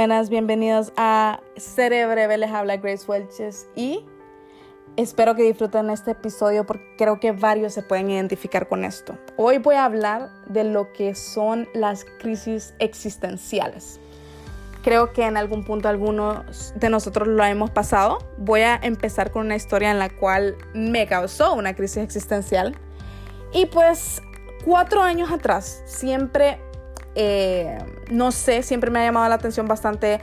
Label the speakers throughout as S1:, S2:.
S1: Buenas, bienvenidos a Cerebreve, les habla Grace Welches y espero que disfruten este episodio porque creo que varios se pueden identificar con esto. Hoy voy a hablar de lo que son las crisis existenciales. Creo que en algún punto algunos de nosotros lo hemos pasado. Voy a empezar con una historia en la cual me causó una crisis existencial. Y pues cuatro años atrás siempre eh, no sé, siempre me ha llamado la atención bastante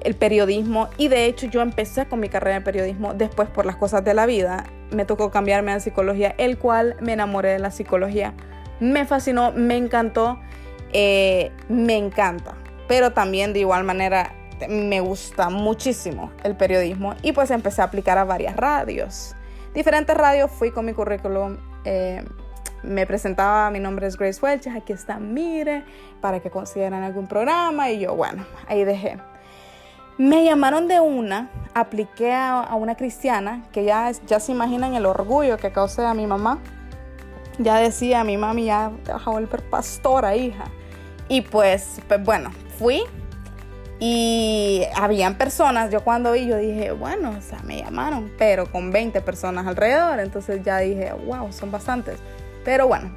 S1: el periodismo y de hecho yo empecé con mi carrera en periodismo después por las cosas de la vida. Me tocó cambiarme a psicología, el cual me enamoré de la psicología. Me fascinó, me encantó, eh, me encanta. Pero también de igual manera me gusta muchísimo el periodismo y pues empecé a aplicar a varias radios. Diferentes radios fui con mi currículum. Eh, me presentaba, mi nombre es Grace Welches, aquí está, mire, para que consideran algún programa. Y yo, bueno, ahí dejé. Me llamaron de una, apliqué a, una cristiana, que ya, ya se imaginan el orgullo que causé a mi mamá. Ya decía, mi mami ya te vas a volver pastora, hija. Y pues, pues bueno, fui y habían personas, yo cuando vi, yo dije, bueno, o sea, me llamaron, pero con 20 personas alrededor. Entonces ya dije, wow, son bastantes. Pero bueno,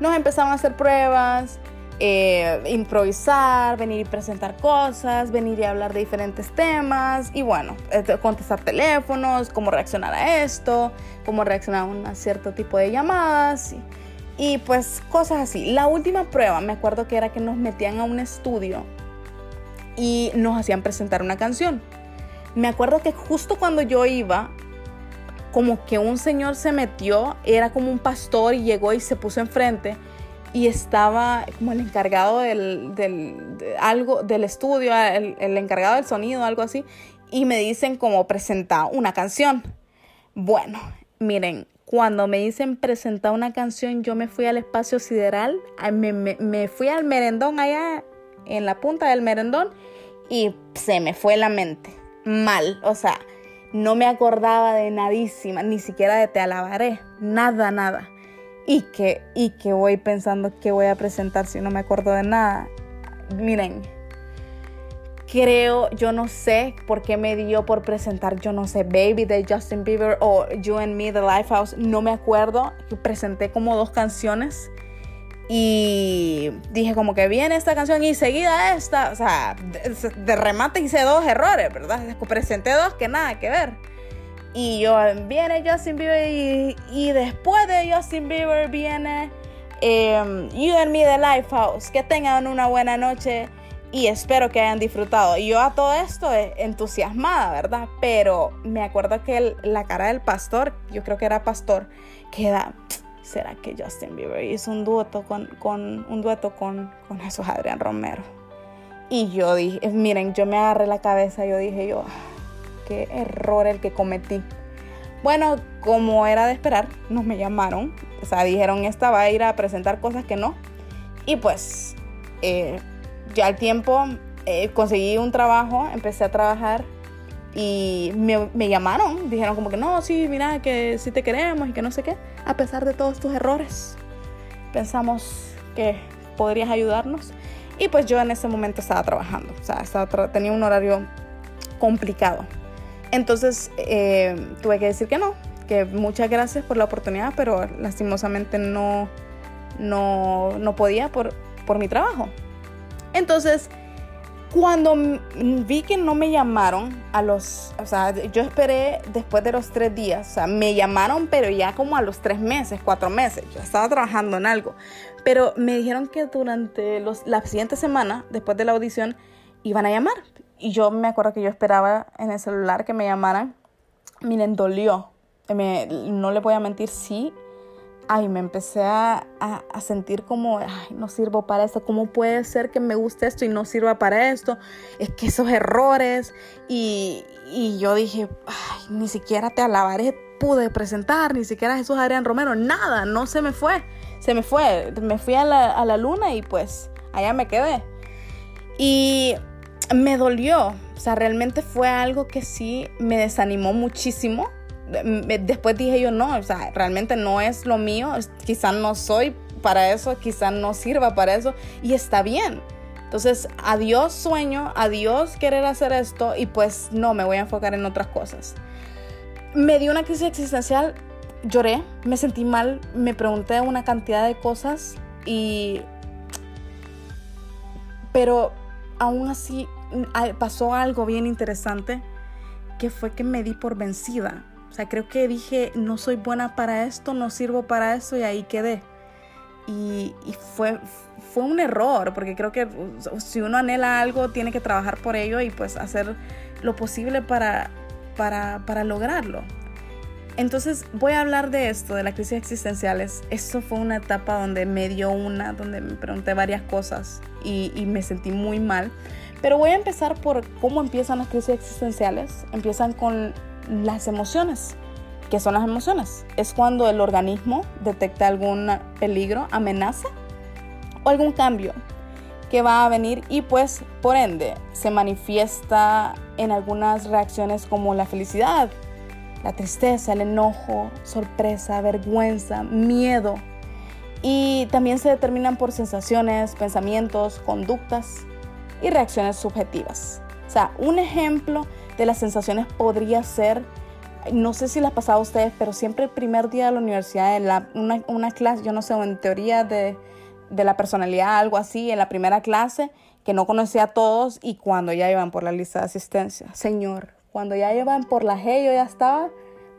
S1: nos empezamos a hacer pruebas, eh, improvisar, venir y presentar cosas, venir y hablar de diferentes temas y bueno, este, contestar teléfonos, cómo reaccionar a esto, cómo reaccionar a un cierto tipo de llamadas y, y pues cosas así. La última prueba me acuerdo que era que nos metían a un estudio y nos hacían presentar una canción. Me acuerdo que justo cuando yo iba como que un señor se metió, era como un pastor y llegó y se puso enfrente y estaba como el encargado del, algo, del estudio, el, encargado del sonido, algo así, y me dicen como presentar una canción. Bueno, miren, cuando me dicen presentar una canción, yo me fui al espacio sideral, me, me fui al merendón allá en la punta del merendón y se me fue la mente. Mal, o sea, no me acordaba de nadísima, ni siquiera de te alabaré, nada, nada. Y que, y que voy pensando que voy a presentar si no me acuerdo de nada. Miren, creo, yo no sé por qué me dio por presentar, yo no sé, Baby de Justin Bieber o You and Me The Lifehouse, no me acuerdo. Presenté como dos canciones y dije como que viene esta canción y seguida esta, o sea, de, remate hice dos errores, ¿verdad? Presenté dos que nada que ver. Y yo, viene Justin Bieber y, después de Justin Bieber viene em, You and Me The Lifehouse. Que tengan una buena noche y espero que hayan disfrutado. Y yo a todo esto eh, entusiasmada, ¿verdad? Pero me acuerdo que la cara del pastor, yo creo que era pastor, queda ¿será que Justin Bieber hizo un dueto con, un dueto con, con Jesús Adrián Romero? Y yo dije, miren, yo me agarré la cabeza, yo dije yo, qué error el que cometí. Bueno, como era de esperar, nos me llamaron, o sea, dijeron, esta va a ir a presentar cosas que no. Y pues, eh, ya al tiempo eh, conseguí un trabajo, empecé a trabajar y me, llamaron, dijeron como que no, sí, mira, que sí te queremos y que no sé qué, a pesar de todos tus errores. Pensamos que podrías ayudarnos. Y pues yo en ese momento estaba trabajando, o sea, tenía un horario complicado. Entonces eh, tuve que decir que no, que muchas gracias por la oportunidad, pero lastimosamente no, no, no podía por, por mi trabajo. Entonces, cuando vi que no me llamaron a los, o sea, yo esperé después de los tres días, o sea, me llamaron, pero ya como a los tres meses, cuatro meses, yo estaba trabajando en algo, pero me dijeron que durante los, la siguiente semana, después de la audición, iban a llamar. Y yo me acuerdo que yo esperaba en el celular que me llamaran. Miren, dolió. Me, no le voy a mentir, sí, ay, me empecé a, sentir como, ay, no sirvo para esto, ¿cómo puede ser que me guste esto y no sirva para esto? Es que esos errores y, yo dije, ay, ni siquiera te alabaré, pude presentar, ni siquiera Jesús Adrián Romero, nada, no se me fue, se me fue, me fui a la, a la luna y pues allá me quedé. Y me dolió, o sea, realmente fue algo que sí me desanimó muchísimo después dije yo, no, o sea, realmente no es lo mío, quizás no soy para eso, quizás no sirva para eso, y está bien. Entonces, adiós sueño, adiós querer hacer esto y pues no, me voy a enfocar en otras cosas. Me dio una crisis existencial, lloré, me sentí mal, me pregunté una cantidad de cosas y... Pero aún así pasó algo bien interesante que fue que me di por vencida. O sea, creo que dije, no soy buena para esto, no sirvo para eso y ahí quedé. Y, fue, fue un error, porque creo que si uno anhela algo, tiene que trabajar por ello y pues hacer lo posible para, para, para lograrlo. Entonces voy a hablar de esto, de las crisis existenciales. Eso fue una etapa donde me dio una, donde me pregunté varias cosas y, y me sentí muy mal. Pero voy a empezar por cómo empiezan las crisis existenciales. Empiezan con las emociones. ¿Qué son las emociones? Es cuando el organismo detecta algún peligro, amenaza o algún cambio que va a venir y pues por ende se manifiesta en algunas reacciones como la felicidad, la tristeza, el enojo, sorpresa, vergüenza, miedo. Y también se determinan por sensaciones, pensamientos, conductas y reacciones subjetivas. O sea, un ejemplo de las sensaciones podría ser, no sé si les ha pasado a ustedes, pero siempre el primer día de la universidad, en la, una, una, clase, yo no sé, en teoría de, de la personalidad, algo así, en la primera clase, que no conocía a todos y cuando ya iban por la lista de asistencia. Señor, cuando ya iban por la G, yo ya estaba,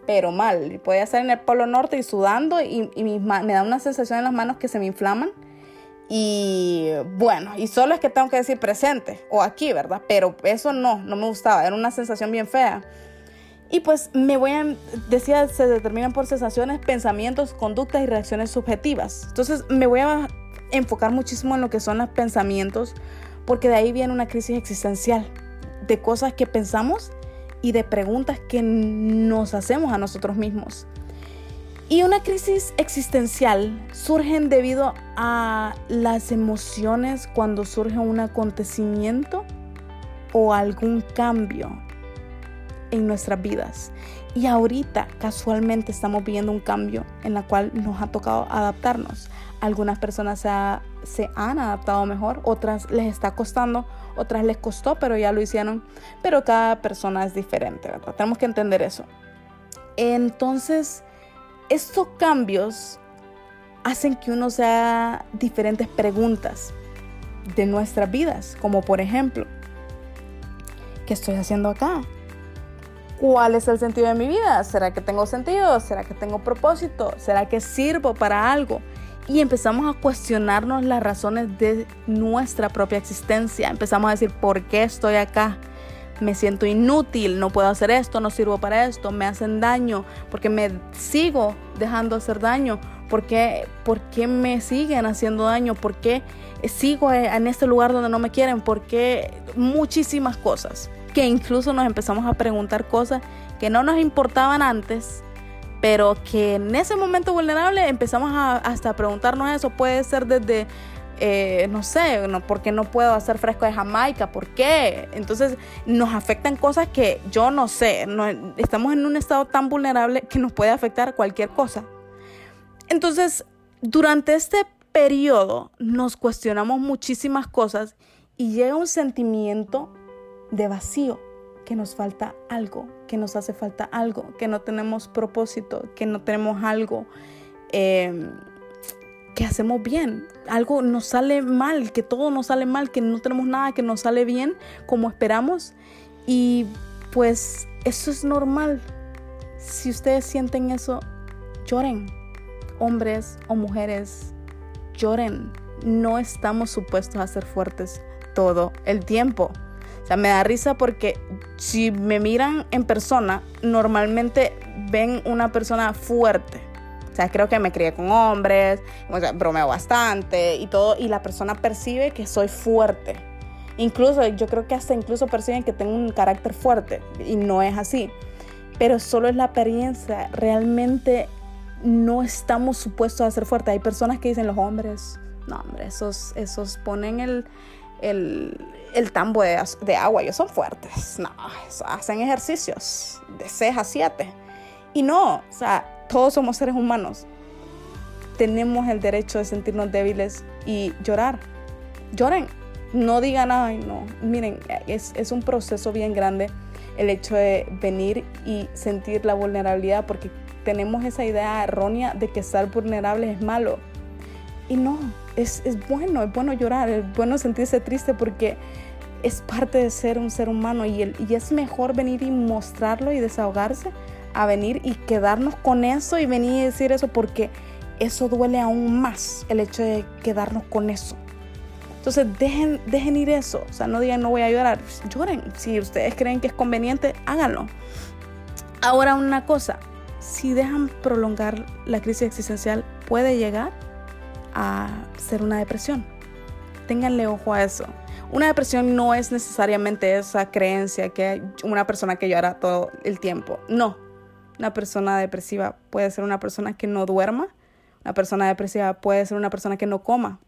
S1: pero mal. Podía estar en el Polo Norte y sudando y, y me da una sensación en las manos que se me inflaman y bueno, y solo es que tengo que decir presente o aquí, ¿verdad? Pero eso no, no me gustaba, era una sensación bien fea. Y pues me voy a, decía, se determinan por sensaciones, pensamientos, conductas y reacciones subjetivas. Entonces me voy a enfocar muchísimo en lo que son los pensamientos, porque de ahí viene una crisis existencial, de cosas que pensamos y de preguntas que nos hacemos a nosotros mismos. Y una crisis existencial surgen debido a las emociones cuando surge un acontecimiento o algún cambio en nuestras vidas. Y ahorita casualmente estamos viendo un cambio en la cual nos ha tocado adaptarnos. Algunas personas se, se, han adaptado mejor, otras les está costando, otras les costó, pero ya lo hicieron. Pero cada persona es diferente, ¿verdad? Tenemos que entender eso. Entonces, estos cambios hacen que uno se haga diferentes preguntas de nuestras vidas, como por ejemplo, ¿qué estoy haciendo acá? ¿Cuál es el sentido de mi vida? ¿Será que tengo sentido? ¿Será que tengo propósito? ¿Será que sirvo para algo? Y empezamos a cuestionarnos las razones de nuestra propia existencia. Empezamos a decir, ¿por qué estoy acá? Me siento inútil, no puedo hacer esto, no sirvo para esto, me hacen daño, porque me sigo dejando hacer daño, porque, ¿por qué me siguen haciendo daño? ¿Por qué sigo en este lugar donde no me quieren? ¿Por qué muchísimas cosas? Que incluso nos empezamos a preguntar cosas que no nos importaban antes, pero que en ese momento vulnerable empezamos a, hasta a preguntarnos eso. Puede ser desde eh, no sé, no, ¿por qué no puedo hacer fresco de Jamaica? ¿Por qué? Entonces nos afectan cosas que yo no sé, estamos en un estado tan vulnerable que nos puede afectar cualquier cosa. Entonces, durante este periodo nos cuestionamos muchísimas cosas y llega un sentimiento de vacío, que nos falta algo, que nos hace falta algo, que no tenemos propósito, que no tenemos algo. Eh, que hacemos bien. Algo nos sale mal, que todo nos sale mal, que no tenemos nada que nos sale bien como esperamos. Y pues eso es normal. Si ustedes sienten eso, lloren. Hombres o mujeres, lloren. No estamos supuestos a ser fuertes todo el tiempo. O sea, me da risa porque si me miran en persona, normalmente ven una persona fuerte o sea, creo que me crié con hombres, o sea, bromeo bastante y todo, y la persona percibe que soy fuerte. Incluso, yo creo que hasta incluso perciben que tengo un carácter fuerte y no es así. Pero solo es la apariencia. Realmente no estamos supuestos a ser fuertes. Hay personas que dicen los hombres, no, hombre, esos, esos ponen el, el, el tambo de, de, agua, ellos son fuertes. No, hacen ejercicios de 6 a 7. Y no, o sea, todos somos seres humanos. Tenemos el derecho de sentirnos débiles y llorar. Lloren. No digan, ay, no. Miren, es, es un proceso bien grande el hecho de venir y sentir la vulnerabilidad porque tenemos esa idea errónea de que estar vulnerable es malo. Y no, es, es, bueno, es bueno llorar, es bueno sentirse triste porque es parte de ser un ser humano y, el, y es mejor venir y mostrarlo y desahogarse a venir y quedarnos con eso y venir y decir eso porque eso duele aún más el hecho de quedarnos con eso. Entonces dejen, dejen ir eso, o sea, no digan no voy a llorar, lloren, si ustedes creen que es conveniente, háganlo. Ahora una cosa, si dejan prolongar la crisis existencial puede llegar a ser una depresión. Ténganle ojo a eso. Una depresión no es necesariamente esa creencia que una persona que llora todo el tiempo. No. Una persona depresiva puede ser una persona que no duerma. Una persona depresiva puede ser una persona que no coma.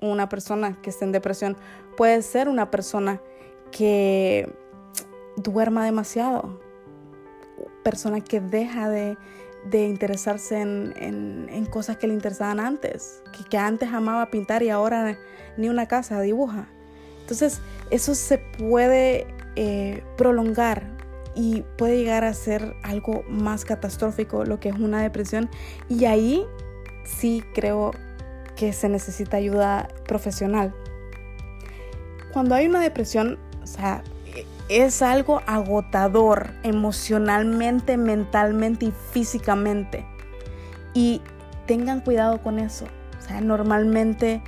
S1: Una persona que esté en depresión puede ser una persona que duerma demasiado. Persona que deja de, de interesarse en, cosas que le interesaban antes, que, antes amaba pintar y ahora ni una casa dibuja. Entonces eso se puede eh, prolongar y puede llegar a ser algo más catastrófico, lo que es una depresión. Y ahí sí creo que se necesita ayuda profesional. Cuando hay una depresión, o sea, es algo agotador emocionalmente, mentalmente y físicamente. Y tengan cuidado con eso. O sea, normalmente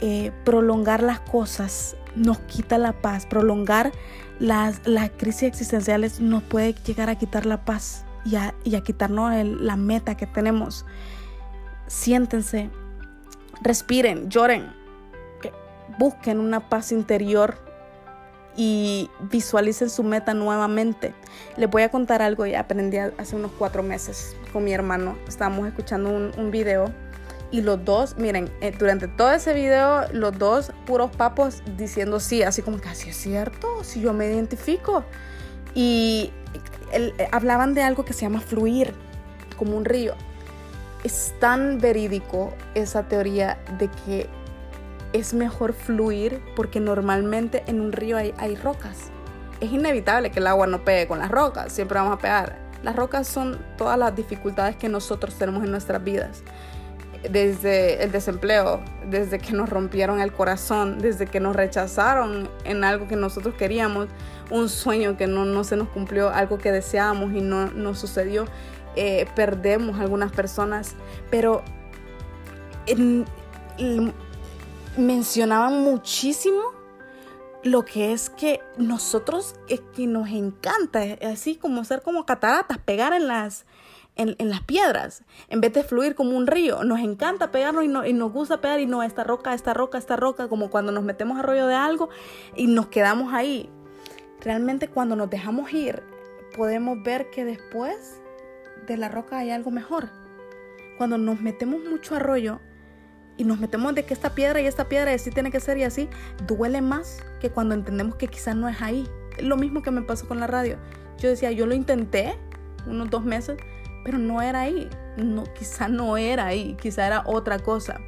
S1: eh, prolongar las cosas nos quita la paz. Prolongar las, crisis existenciales nos puede llegar a quitar la paz y a, quitarnos la meta que tenemos. Siéntense, respiren, lloren, busquen una paz interior y visualicen su meta nuevamente. Les voy a contar algo y aprendí hace unos cuatro meses con mi hermano. Estábamos escuchando un, un video y los dos, miren, eh, durante todo ese video, los dos puros papos diciendo sí, así como que así es cierto, si yo me identifico. Y eh, hablaban de algo que se llama fluir, como un río. Es tan verídico esa teoría de que es mejor fluir porque normalmente en un río hay, hay rocas. Es inevitable que el agua no pegue con las rocas, siempre vamos a pegar. Las rocas son todas las dificultades que nosotros tenemos en nuestras vidas. Desde el desempleo, desde que nos rompieron el corazón, desde que nos rechazaron en algo que nosotros queríamos, un sueño que no, no se nos cumplió, algo que deseábamos y no, no sucedió. Eh, perdemos algunas personas, pero en, mencionaban muchísimo lo que es que nosotros es que nos encanta, así como ser como cataratas, pegar en las, en, las piedras, en vez de fluir como un río. Nos encanta pegarnos y, y, nos gusta pegar y no, esta roca, esta roca, esta roca, como cuando nos metemos a rollo de algo y nos quedamos ahí. Realmente cuando nos dejamos ir, podemos ver que después de la roca hay algo mejor. Cuando nos metemos mucho a rollo, y nos metemos de que esta piedra y esta piedra así tiene que ser y así, duele más que cuando entendemos que quizás no es ahí. Lo mismo que me pasó con la radio. Yo decía, yo lo intenté unos dos meses, pero no era ahí. No, quizá no era ahí, quizá era otra cosa.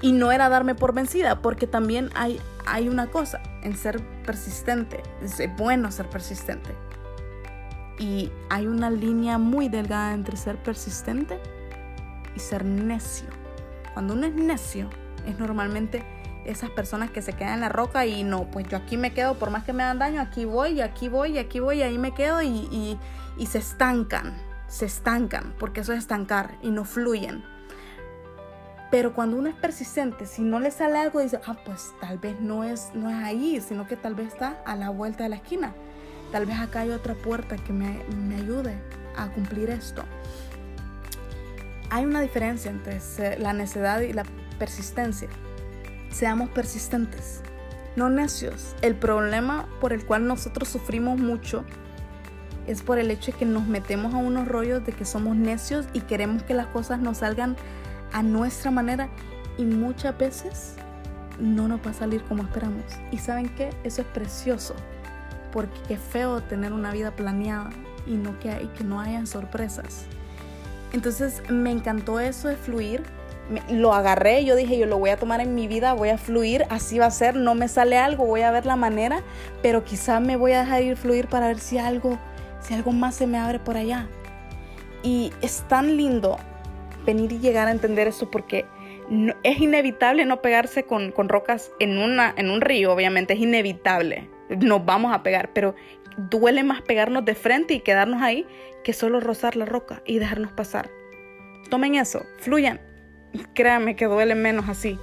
S1: Y no era darme por vencida, porque también hay, hay una cosa en ser persistente. Es bueno ser persistente. Y hay una línea muy delgada entre ser persistente y ser necio. Cuando uno es necio, es normalmente esas personas que se quedan en la roca y no, pues yo aquí me quedo, por más que me dan daño, aquí voy, y aquí voy, y aquí voy, y ahí me quedo y, y, se estancan, se estancan, porque eso es estancar y no fluyen. Pero cuando uno es persistente, si no le sale algo, dice, ah, pues tal vez no es, no es ahí, sino que tal vez está a la vuelta de la esquina. Tal vez acá hay otra puerta que me, me ayude a cumplir esto hay una diferencia entre la necedad y la persistencia. Seamos persistentes, no necios. El problema por el cual nosotros sufrimos mucho es por el hecho de que nos metemos a unos rollos de que somos necios y queremos que las cosas nos salgan a nuestra manera y muchas veces no nos va a salir como esperamos. Y saben qué, eso es precioso, porque qué feo tener una vida planeada y, no que, que no hayan sorpresas. Entonces me encantó eso de fluir, lo agarré, yo dije, yo lo voy a tomar en mi vida, voy a fluir, así va a ser, no me sale algo, voy a ver la manera, pero quizá me voy a dejar ir fluir para ver si algo, si algo más se me abre por allá. Y es tan lindo venir y llegar a entender eso porque es inevitable no pegarse con, con rocas en, una, en un río, obviamente, es inevitable, nos vamos a pegar, pero duele más pegarnos de frente y quedarnos ahí que solo rozar la roca y dejarnos pasar. Tomen eso, fluyan. Créanme que duele menos así.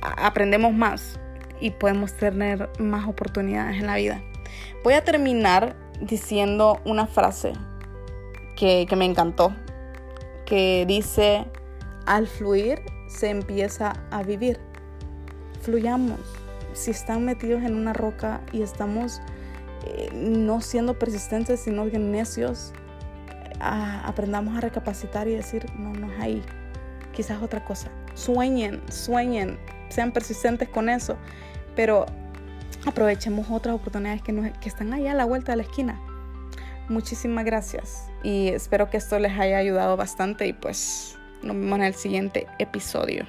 S1: aprendemos más y podemos tener más oportunidades en la vida. Voy a terminar diciendo una frase que, que me encantó, que dice, al fluir se empieza a vivir. Fluyamos. Si están metidos en una roca y estamos eh, no siendo persistentes, sino necios, aprendamos a recapacitar y decir, no, no es ahí, quizás otra cosa. Sueñen, sueñen, sean persistentes con eso, pero aprovechemos otras oportunidades que, están ahí a la vuelta de la esquina. Muchísimas gracias y espero que esto les haya ayudado bastante y pues nos vemos en el siguiente episodio.